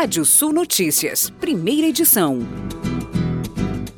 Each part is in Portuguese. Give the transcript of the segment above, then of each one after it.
Rádio Sul Notícias, primeira edição.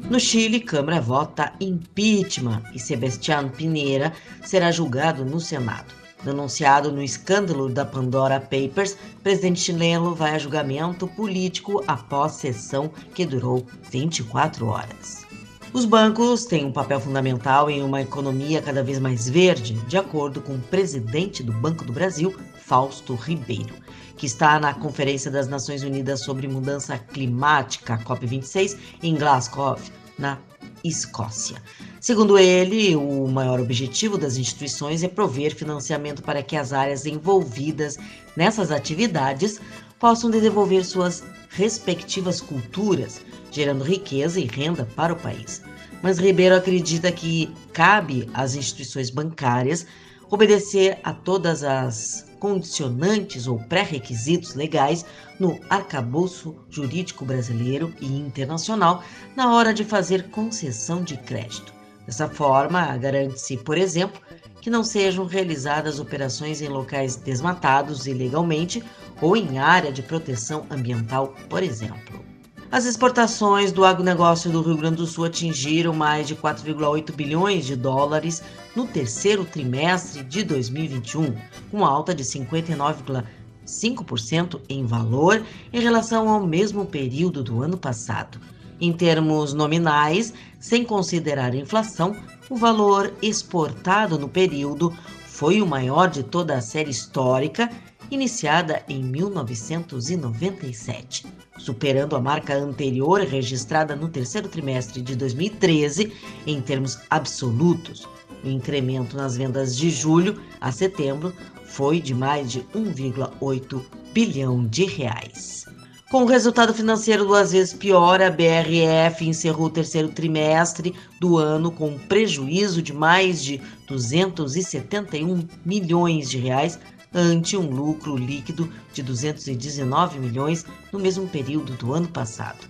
No Chile, Câmara vota impeachment e Sebastián Pinheira será julgado no Senado. Denunciado no escândalo da Pandora Papers, presidente chileno vai a julgamento político após sessão que durou 24 horas. Os bancos têm um papel fundamental em uma economia cada vez mais verde, de acordo com o presidente do Banco do Brasil, Fausto Ribeiro, que está na Conferência das Nações Unidas sobre Mudança Climática, COP26, em Glasgow, na Escócia. Segundo ele, o maior objetivo das instituições é prover financiamento para que as áreas envolvidas nessas atividades possam desenvolver suas respectivas culturas, gerando riqueza e renda para o país. Mas Ribeiro acredita que cabe às instituições bancárias obedecer a todas as condicionantes ou pré-requisitos legais no arcabouço jurídico brasileiro e internacional na hora de fazer concessão de crédito. Dessa forma, garante-se, por exemplo, que não sejam realizadas operações em locais desmatados ilegalmente ou em área de proteção ambiental, por exemplo. As exportações do agronegócio do Rio Grande do Sul atingiram mais de 4,8 bilhões de dólares no terceiro trimestre de 2021, com alta de 59,5% em valor em relação ao mesmo período do ano passado. Em termos nominais, sem considerar a inflação, o valor exportado no período foi o maior de toda a série histórica iniciada em 1997, superando a marca anterior registrada no terceiro trimestre de 2013 em termos absolutos. O incremento nas vendas de julho a setembro foi de mais de 1,8 bilhão de reais. Com o resultado financeiro duas vezes pior, a BRF encerrou o terceiro trimestre do ano com um prejuízo de mais de 271 milhões de reais, ante um lucro líquido de 219 milhões no mesmo período do ano passado.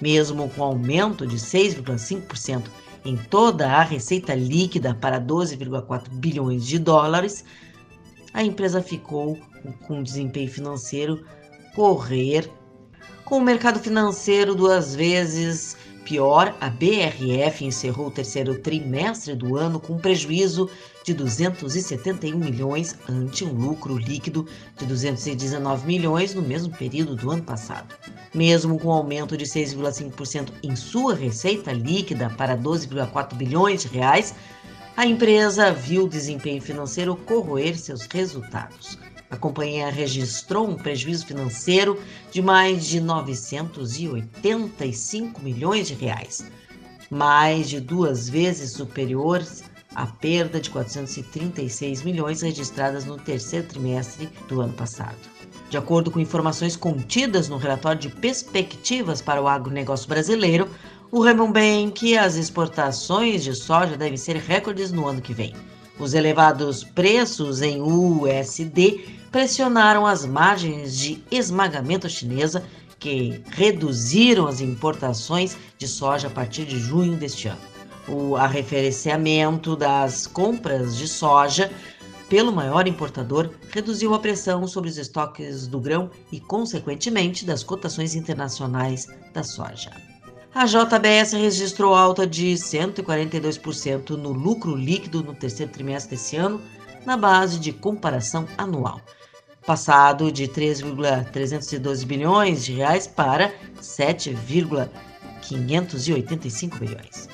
Mesmo com aumento de 6,5% em toda a receita líquida para 12,4 bilhões de dólares, a empresa ficou com o desempenho financeiro correr com o mercado financeiro duas vezes Pior, a BRF encerrou o terceiro trimestre do ano com um prejuízo de 271 milhões ante um lucro líquido de 219 milhões no mesmo período do ano passado. Mesmo com um aumento de 6,5% em sua receita líquida para 12,4 bilhões de reais, a empresa viu o desempenho financeiro corroer seus resultados. A companhia registrou um prejuízo financeiro de mais de 985 milhões de reais, mais de duas vezes superior à perda de 436 milhões registradas no terceiro trimestre do ano passado. De acordo com informações contidas no relatório de perspectivas para o agronegócio brasileiro, o Raymond Bank, as exportações de soja devem ser recordes no ano que vem. Os elevados preços em USD pressionaram as margens de esmagamento chinesa, que reduziram as importações de soja a partir de junho deste ano. O arrefecimento das compras de soja pelo maior importador reduziu a pressão sobre os estoques do grão e, consequentemente, das cotações internacionais da soja. A JBS registrou alta de 142% no lucro líquido no terceiro trimestre desse ano, na base de comparação anual passado de 3,312 bilhões de reais para 7,585 bilhões.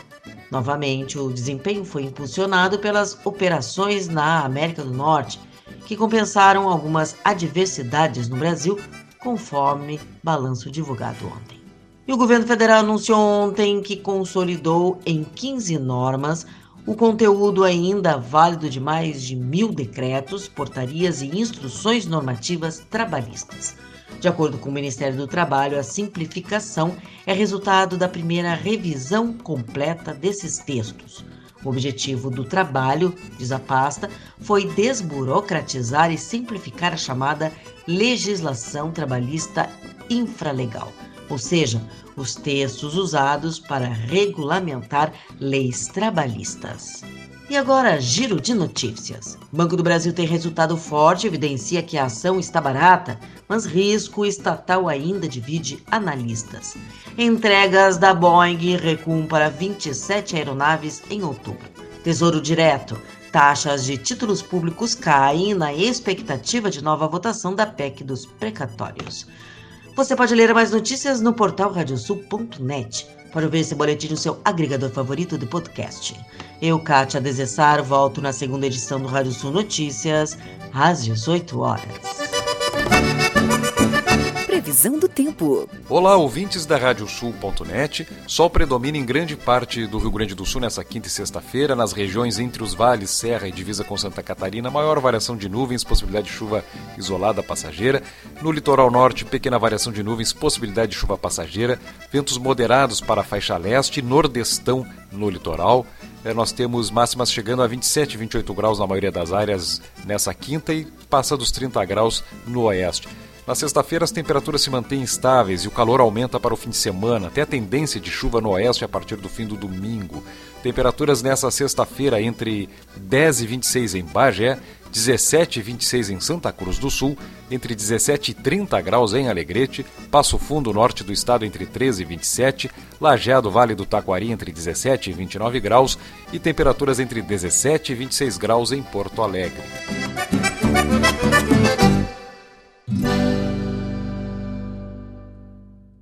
Novamente, o desempenho foi impulsionado pelas operações na América do Norte, que compensaram algumas adversidades no Brasil, conforme balanço divulgado ontem. E o governo federal anunciou ontem que consolidou em 15 normas o conteúdo ainda válido de mais de mil decretos, portarias e instruções normativas trabalhistas. De acordo com o Ministério do Trabalho, a simplificação é resultado da primeira revisão completa desses textos. O objetivo do trabalho, diz a pasta, foi desburocratizar e simplificar a chamada legislação trabalhista infralegal, ou seja, os textos usados para regulamentar leis trabalhistas. E agora, giro de notícias. Banco do Brasil tem resultado forte, evidencia que a ação está barata, mas risco estatal ainda divide analistas. Entregas da Boeing recuam para 27 aeronaves em outubro. Tesouro Direto. Taxas de títulos públicos caem na expectativa de nova votação da PEC dos precatórios. Você pode ler mais notícias no portal radiosul.net. Pode ouvir esse boletim no seu agregador favorito de podcast. Eu, Kátia Desessar, volto na segunda edição do Rádio Sul Notícias, às 18 horas. Previsão do tempo. Olá, ouvintes da Radiosul.net. Sol predomina em grande parte do Rio Grande do Sul nessa quinta e sexta-feira, nas regiões entre os vales, Serra e divisa com Santa Catarina, maior variação de nuvens, possibilidade de chuva isolada passageira. No litoral norte, pequena variação de nuvens, possibilidade de chuva passageira. Ventos moderados para a faixa leste, nordestão no litoral. É, nós temos máximas chegando a 27, 28 graus na maioria das áreas nessa quinta e passa dos 30 graus no oeste. Na sexta-feira, as temperaturas se mantêm estáveis e o calor aumenta para o fim de semana, até a tendência de chuva no oeste a partir do fim do domingo. Temperaturas nessa sexta-feira entre 10 e 26 em Bagé, 17 e 26 em Santa Cruz do Sul, entre 17 e 30 graus em Alegrete, Passo Fundo, norte do estado, entre 13 e 27, Lajeado, Vale do Taquari, entre 17 e 29 graus e temperaturas entre 17 e 26 graus em Porto Alegre.